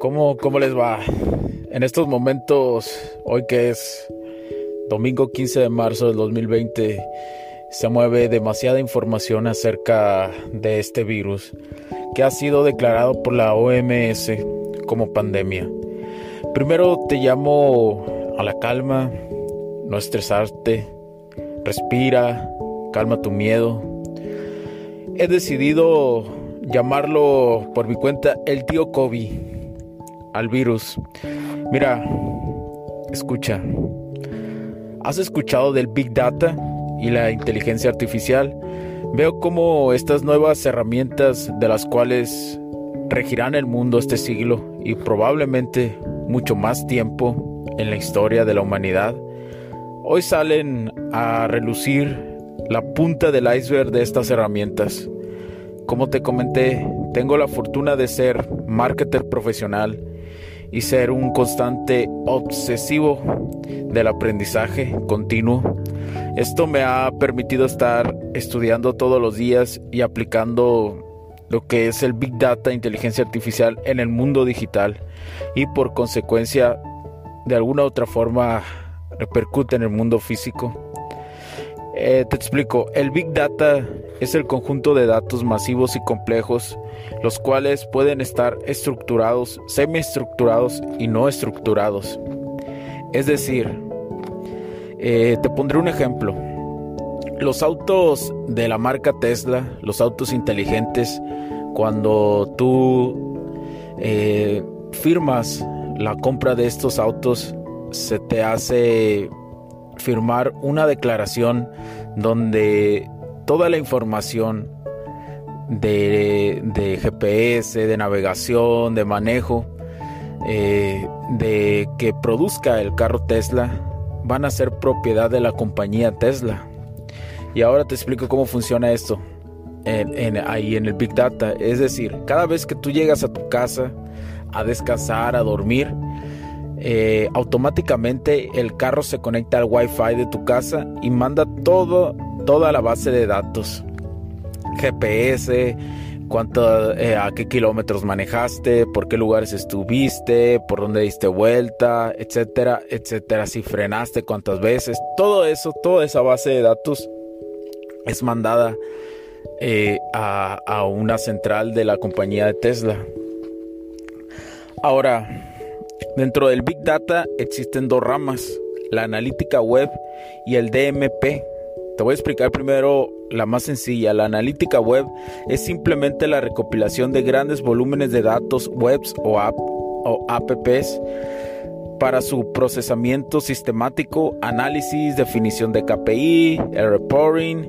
¿cómo, cómo les va? En estos momentos, hoy que es domingo 15 de marzo del 2020, se mueve demasiada información acerca de este virus que ha sido declarado por la OMS como pandemia. Primero te llamo a la calma, no estresarte, respira, calma tu miedo. He decidido llamarlo por mi cuenta el tío COVID al virus Mira, escucha. ¿Has escuchado del Big Data y la inteligencia artificial? Veo como estas nuevas herramientas de las cuales regirán el mundo este siglo y probablemente mucho más tiempo en la historia de la humanidad, hoy salen a relucir la punta del iceberg de estas herramientas. Como te comenté, tengo la fortuna de ser marketer profesional y ser un constante obsesivo del aprendizaje continuo. Esto me ha permitido estar estudiando todos los días y aplicando lo que es el Big Data, inteligencia artificial en el mundo digital y por consecuencia de alguna u otra forma repercute en el mundo físico. Eh, te explico, el Big Data es el conjunto de datos masivos y complejos, los cuales pueden estar estructurados, semiestructurados y no estructurados. Es decir, eh, te pondré un ejemplo. Los autos de la marca Tesla, los autos inteligentes, cuando tú eh, firmas la compra de estos autos, se te hace firmar una declaración donde toda la información de, GPS, de navegación, de manejo, eh, de que produzca el carro Tesla, van a ser propiedad de la compañía Tesla. Y ahora te explico cómo funciona esto ahí en el Big Data. Es decir, cada vez que tú llegas a tu casa a descansar, a dormir, eh, automáticamente el carro se conecta al wifi de tu casa y manda todo, toda la base de datos. GPS, cuánto, eh, a qué kilómetros manejaste, por qué lugares estuviste, por dónde diste vuelta, etcétera, etcétera, si frenaste cuántas veces, todo eso, toda esa base de datos es mandada eh, a, a una central de la compañía de Tesla. Ahora, Dentro del Big Data existen dos ramas, la analítica web y el DMP. Te voy a explicar primero la más sencilla. La analítica web es simplemente la recopilación de grandes volúmenes de datos webs o, app, o apps para su procesamiento sistemático, análisis, definición de KPI, el reporting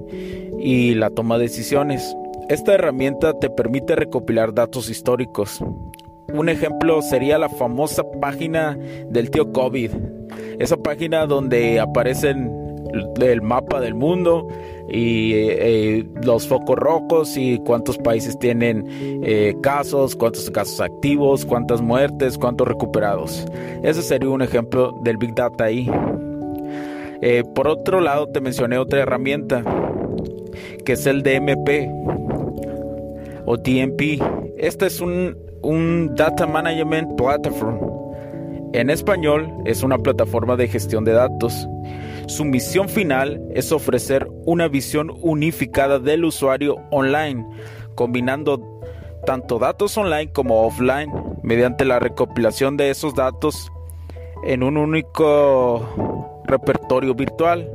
y la toma de decisiones. Esta herramienta te permite recopilar datos históricos, un ejemplo sería la famosa página del tío COVID. Esa página donde aparecen el mapa del mundo y eh, los focos rojos y cuántos países tienen eh, casos, cuántos casos activos, cuántas muertes, cuántos recuperados. Ese sería un ejemplo del Big Data ahí. Eh, por otro lado, te mencioné otra herramienta que es el DMP o DMP. Este es un un Data Management Platform. En español es una plataforma de gestión de datos. Su misión final es ofrecer una visión unificada del usuario online, combinando tanto datos online como offline mediante la recopilación de esos datos en un único repertorio virtual.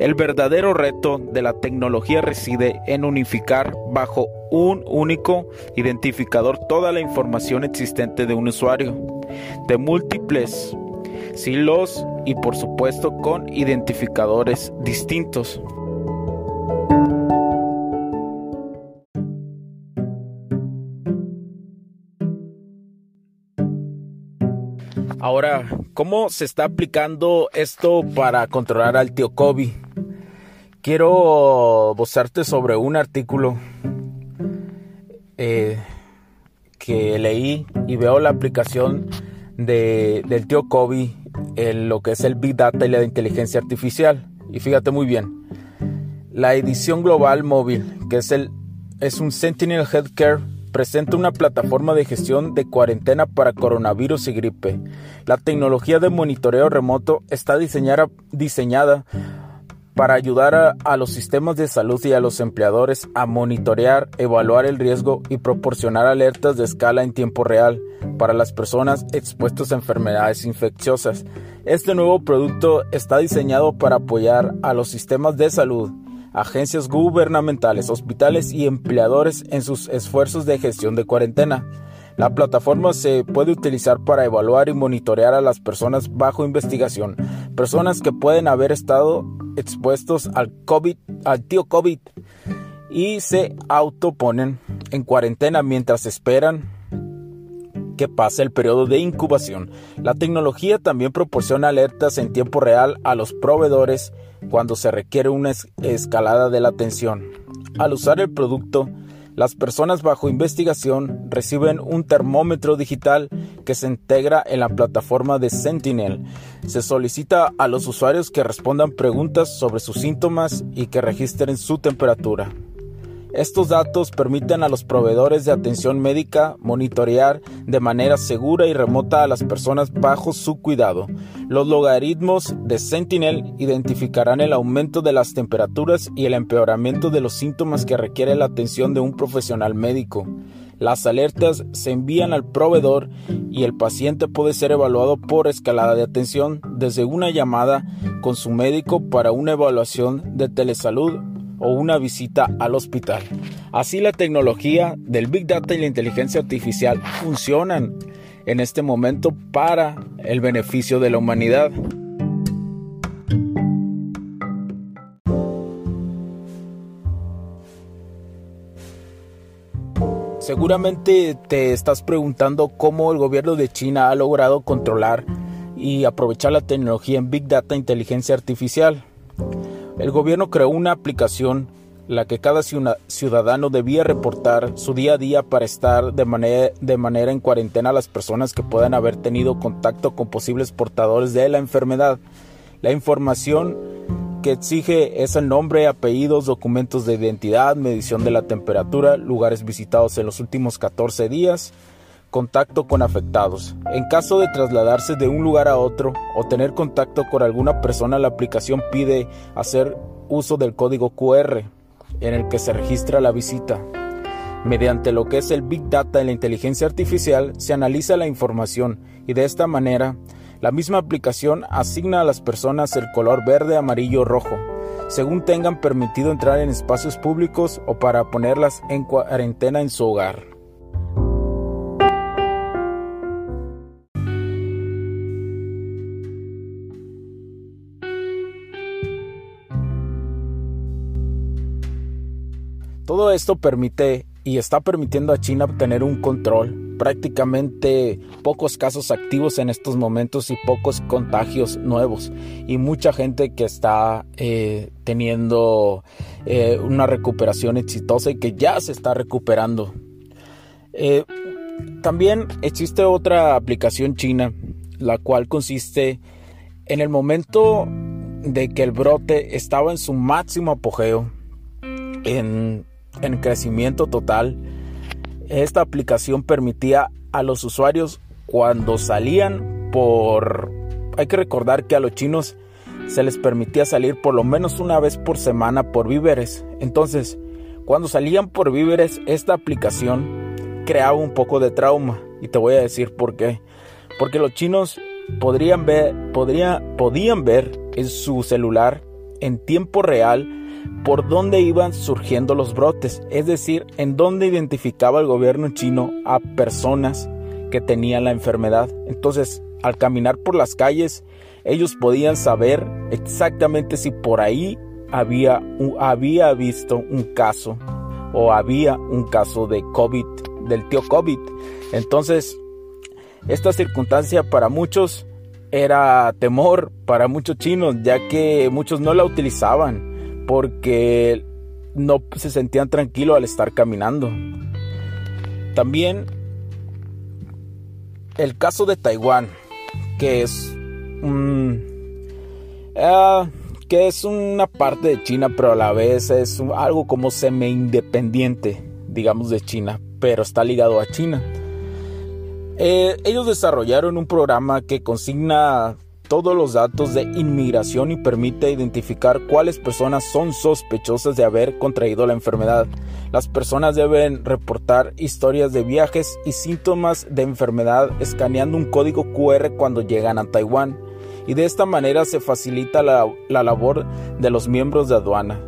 El verdadero reto de la tecnología reside en unificar bajo un único identificador toda la información existente de un usuario, de múltiples silos y por supuesto con identificadores distintos. Ahora, ¿cómo se está aplicando esto para controlar al tío Kobe? Quiero mostrarte sobre un artículo eh, que leí y veo la aplicación del tío Kobe lo que es el Big Data y la inteligencia artificial. Y fíjate muy bien, la edición global móvil, que es, el, es un Sentinel Healthcare presenta una plataforma de gestión de cuarentena para coronavirus y gripe. La tecnología de monitoreo remoto está diseñada, diseñada para ayudar a, los sistemas de salud y a los empleadores a monitorear, evaluar el riesgo y proporcionar alertas de escala en tiempo real para las personas expuestas a enfermedades infecciosas. Este nuevo producto está diseñado para apoyar a los sistemas de salud agencias gubernamentales, hospitales y empleadores en sus esfuerzos de gestión de cuarentena. La plataforma se puede utilizar para evaluar y monitorear a las personas bajo investigación, personas que pueden haber estado expuestos al COVID, al tío COVID y se autoponen en cuarentena mientras esperan que pase el periodo de incubación. La tecnología también proporciona alertas en tiempo real a los proveedores cuando se requiere una escalada de la atención. Al usar el producto, las personas bajo investigación reciben un termómetro digital que se integra en la plataforma de Sentinel. Se solicita a los usuarios que respondan preguntas sobre sus síntomas y que registren su temperatura. Estos datos permiten a los proveedores de atención médica monitorear de manera segura y remota a las personas bajo su cuidado. Los logaritmos de Sentinel identificarán el aumento de las temperaturas y el empeoramiento de los síntomas que requiere la atención de un profesional médico. Las alertas se envían al proveedor y el paciente puede ser evaluado por escalada de atención desde una llamada con su médico para una evaluación de telesalud o una visita al hospital. Así la tecnología del Big Data y la inteligencia artificial funcionan en este momento para el beneficio de la humanidad. Seguramente te estás preguntando cómo el gobierno de China ha logrado controlar y aprovechar la tecnología en Big Data e inteligencia artificial. El gobierno creó una aplicación la que cada ciudadano debía reportar su día a día para estar de manera, de manera en cuarentena a las personas que puedan haber tenido contacto con posibles portadores de la enfermedad. La información que exige es el nombre, apellidos, documentos de identidad, medición de la temperatura, lugares visitados en los últimos 14 días, contacto con afectados. En caso de trasladarse de un lugar a otro o tener contacto con alguna persona, la aplicación pide hacer uso del código QR en el que se registra la visita. Mediante lo que es el Big Data y la inteligencia artificial se analiza la información y de esta manera la misma aplicación asigna a las personas el color verde, amarillo o rojo, según tengan permitido entrar en espacios públicos o para ponerlas en cuarentena en su hogar. Esto permite y está permitiendo a China tener un control, prácticamente pocos casos activos en estos momentos y pocos contagios nuevos y mucha gente que está eh, teniendo eh, una recuperación exitosa y que ya se está recuperando. Eh, también existe otra aplicación china, la cual consiste en el momento de que el brote estaba en su máximo apogeo, en en crecimiento total. Esta aplicación permitía a los usuarios cuando salían por... Hay que recordar que a los chinos se les permitía salir por lo menos una vez por semana por víveres. Entonces, cuando salían por víveres, esta aplicación creaba un poco de trauma. Y te voy a decir por qué. Porque los chinos podrían ver, podría, podían ver en su celular en tiempo real por dónde iban surgiendo los brotes, es decir, en dónde identificaba el gobierno chino a personas que tenían la enfermedad. Entonces, al caminar por las calles, ellos podían saber exactamente si por ahí había, había visto un caso o había un caso de COVID, del tío COVID. Entonces, esta circunstancia para muchos era temor para muchos chinos, ya que muchos no la utilizaban porque no se sentían tranquilos al estar caminando. También el caso de Taiwán, que es ah, que es una parte de China, pero a la vez es algo como semi-independiente, digamos, de China, pero está ligado a China. Eh, ellos desarrollaron un programa que consigna todos los datos de inmigración y permite identificar cuáles personas son sospechosas de haber contraído la enfermedad. Las personas deben reportar historias de viajes y síntomas de enfermedad escaneando un código QR cuando llegan a Taiwán y de esta manera se facilita la, la labor de los miembros de aduana,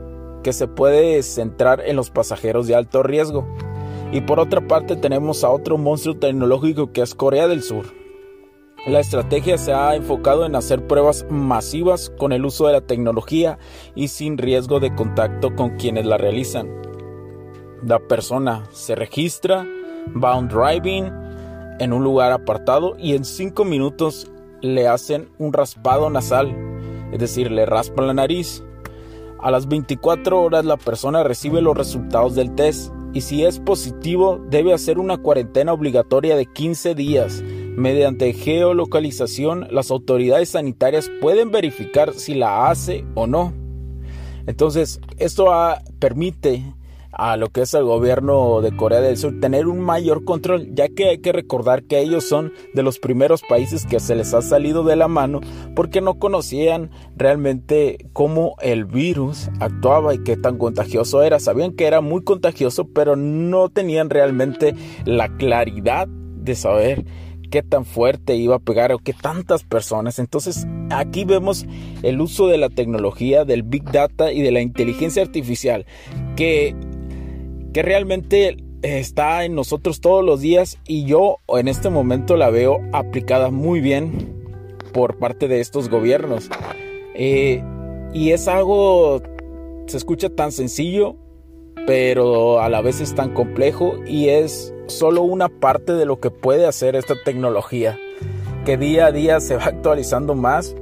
que se puede centrar en los pasajeros de alto riesgo. Y por otra parte tenemos a otro monstruo tecnológico que es Corea del Sur. La estrategia se ha enfocado en hacer pruebas masivas con el uso de la tecnología y sin riesgo de contacto con quienes la realizan. La persona se registra, va a un driving en un lugar apartado y en 5 minutos le hacen un raspado nasal, es decir, le raspan la nariz. A las 24 horas la persona recibe los resultados del test y si es positivo debe hacer una cuarentena obligatoria de 15 días. Mediante geolocalización las autoridades sanitarias pueden verificar si la hace o no. Entonces esto permite a lo que es el gobierno de Corea del Sur tener un mayor control, ya que hay que recordar que ellos son de los primeros países que se les ha salido de la mano porque no conocían realmente cómo el virus actuaba y qué tan contagioso era. Sabían que era muy contagioso, pero no tenían realmente la claridad de saber qué tan fuerte iba a pegar o qué tantas personas. Entonces aquí vemos el uso de la tecnología, del big data y de la inteligencia artificial que que realmente está en nosotros todos los días y yo en este momento la veo aplicada muy bien por parte de estos gobiernos. Eh, y es algo, se escucha tan sencillo, pero a la vez es tan complejo y es solo una parte de lo que puede hacer esta tecnología, que día a día se va actualizando más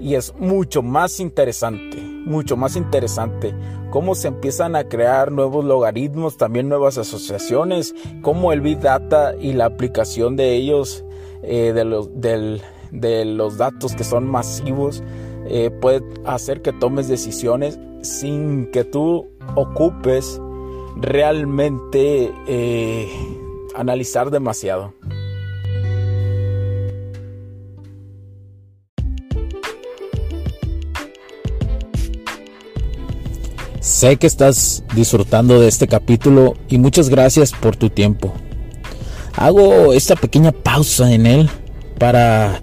y es mucho más interesante, mucho más interesante cómo se empiezan a crear nuevos logaritmos, también nuevas asociaciones, cómo el Big Data y la aplicación de ellos, eh, de, los, de los datos que son masivos, eh, puede hacer que tomes decisiones sin que tú ocupes realmente eh, analizar demasiado. Sé que estás disfrutando de este capítulo y muchas gracias por tu tiempo. Hago esta pequeña pausa en él para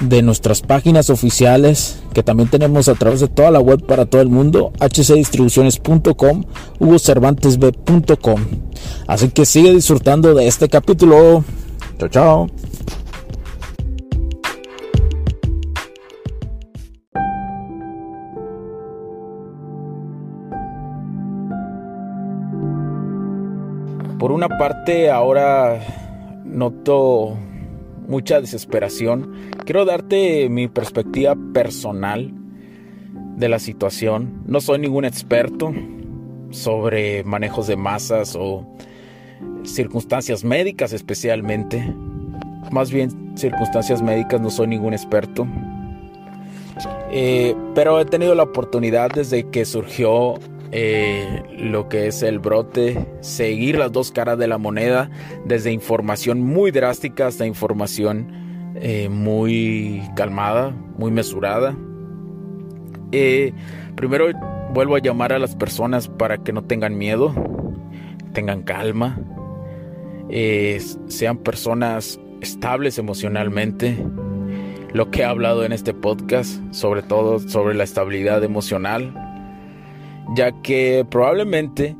de nuestras páginas oficiales que también tenemos a través de toda la web para todo el mundo, hcdistribuciones.com, hugocervantesb.com. Así que sigue disfrutando de este capítulo. Chao, chao. Por una parte, ahora noto mucha desesperación. Quiero darte mi perspectiva personal de la situación. No soy ningún experto sobre manejos de masas o circunstancias médicas especialmente. Más bien circunstancias médicas no soy ningún experto. Eh, pero he tenido la oportunidad desde que surgió eh, lo que es el brote, seguir las dos caras de la moneda, desde información muy drástica hasta información eh, muy calmada, muy mesurada. Eh, primero vuelvo a llamar a las personas para que no tengan miedo, tengan calma, sean personas estables emocionalmente. Lo que he hablado en este podcast, sobre todo sobre la estabilidad emocional, ya que probablemente,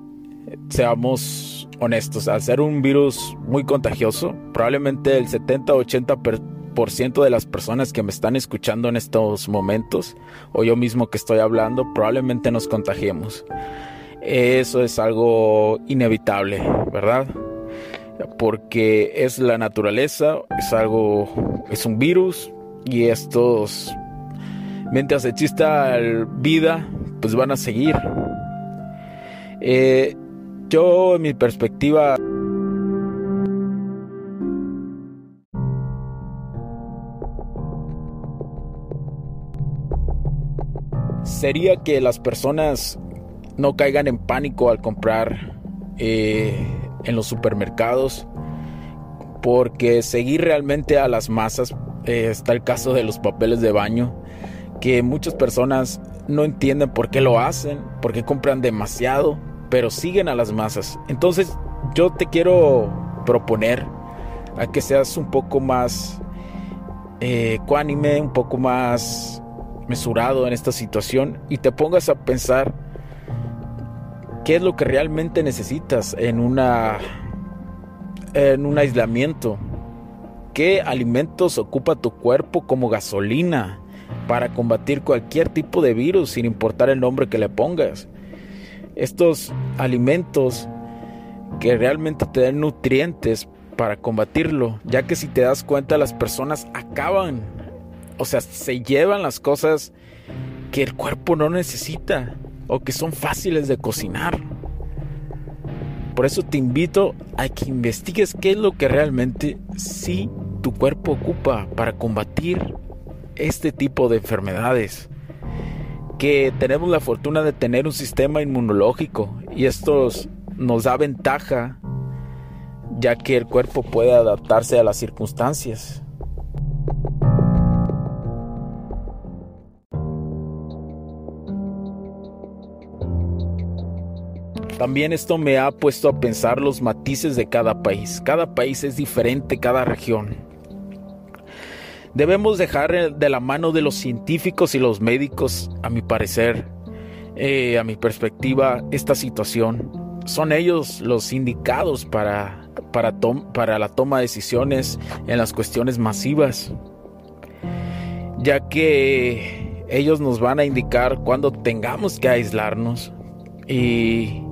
seamos honestos, al ser un virus muy contagioso, probablemente el 70-80% de las personas que me están escuchando en estos momentos, o yo mismo que estoy hablando, probablemente nos contagiemos. Eso es algo inevitable, ¿verdad? Porque es la naturaleza, es algo, es un virus y estos, mientras exista vida, pues van a seguir. Eh, yo, en mi perspectiva, sería que las personas no caigan en pánico al comprar eh, en los supermercados, porque seguir realmente a las masas, eh, está el caso de los papeles de baño, que muchas personas no entienden por qué lo hacen, por qué compran demasiado, pero siguen a las masas. Entonces yo te quiero proponer a que seas un poco más eh, ecuánime, un poco más mesurado en esta situación y te pongas a pensar qué es lo que realmente necesitas en una en un aislamiento. ¿Qué alimentos ocupa tu cuerpo como gasolina? para combatir cualquier tipo de virus sin importar el nombre que le pongas. Estos alimentos que realmente te den nutrientes para combatirlo, ya que si te das cuenta las personas acaban, o sea, se llevan las cosas que el cuerpo no necesita o que son fáciles de cocinar. Por eso te invito a que investigues qué es lo que realmente sí tu cuerpo ocupa para combatir este tipo de enfermedades. Que tenemos la fortuna de tener un sistema inmunológico y esto nos da ventaja ya que el cuerpo puede adaptarse a las circunstancias. También esto me ha puesto a pensar los matices de cada país. Cada país es diferente, cada región. Debemos dejar de la mano de los científicos y los médicos, a mi parecer, eh, a mi perspectiva, esta situación. Son ellos los indicados para, para, para la toma de decisiones en las cuestiones masivas, ya que ellos nos van a indicar cuándo tengamos que aislarnos y,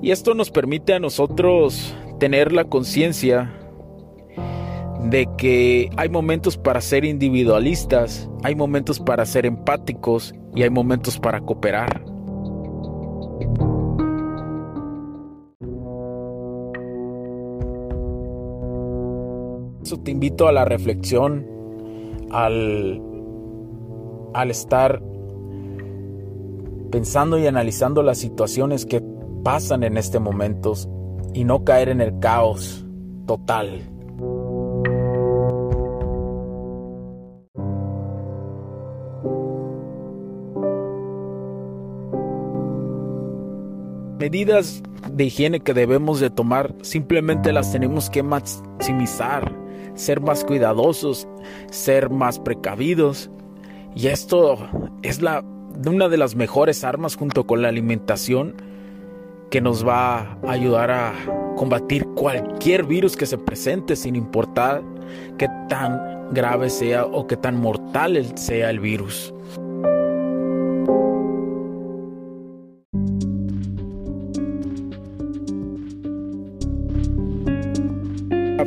y esto nos permite a nosotros tener la conciencia de que hay momentos para ser individualistas, hay momentos para ser empáticos y hay momentos para cooperar. Eso te invito a la reflexión, al, al estar pensando y analizando las situaciones que pasan en este momento y no caer en el caos total. medidas de higiene que debemos de tomar simplemente las tenemos que maximizar, ser más cuidadosos, ser más precavidos. Y esto es la, una de las mejores armas junto con la alimentación que nos va a ayudar a combatir cualquier virus que se presente sin importar qué tan grave sea o qué tan mortal sea el virus.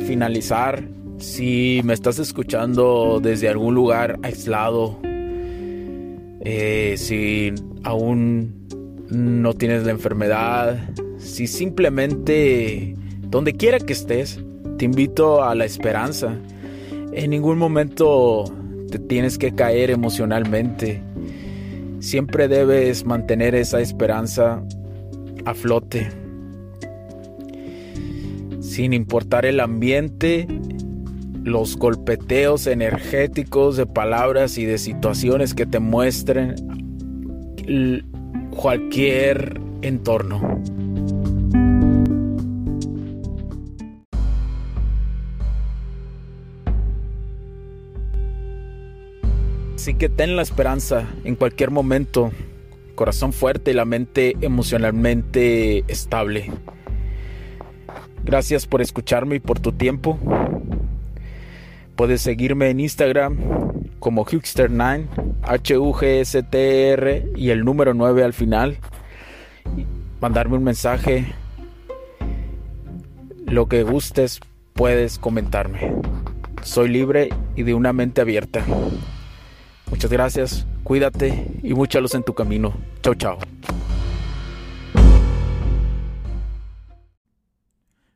finalizar, si me estás escuchando desde algún lugar aislado, eh, si aún no tienes la enfermedad, si simplemente donde quiera que estés, te invito a la esperanza. En ningún momento te tienes que caer emocionalmente. siempre debes mantener esa esperanza a flote. Sin importar el ambiente, los golpeteos energéticos de palabras y de situaciones que te muestren cualquier entorno. Así que ten la esperanza en cualquier momento, corazón fuerte y la mente emocionalmente estable. Gracias por escucharme y por tu tiempo. Puedes seguirme en Instagram como Hugster9, H-U-G-S-T-R y el número 9 al final. Mandarme un mensaje. Lo que gustes puedes comentarme. Soy libre y de una mente abierta. Muchas gracias, cuídate y mucha luz en tu camino. Chao, chao.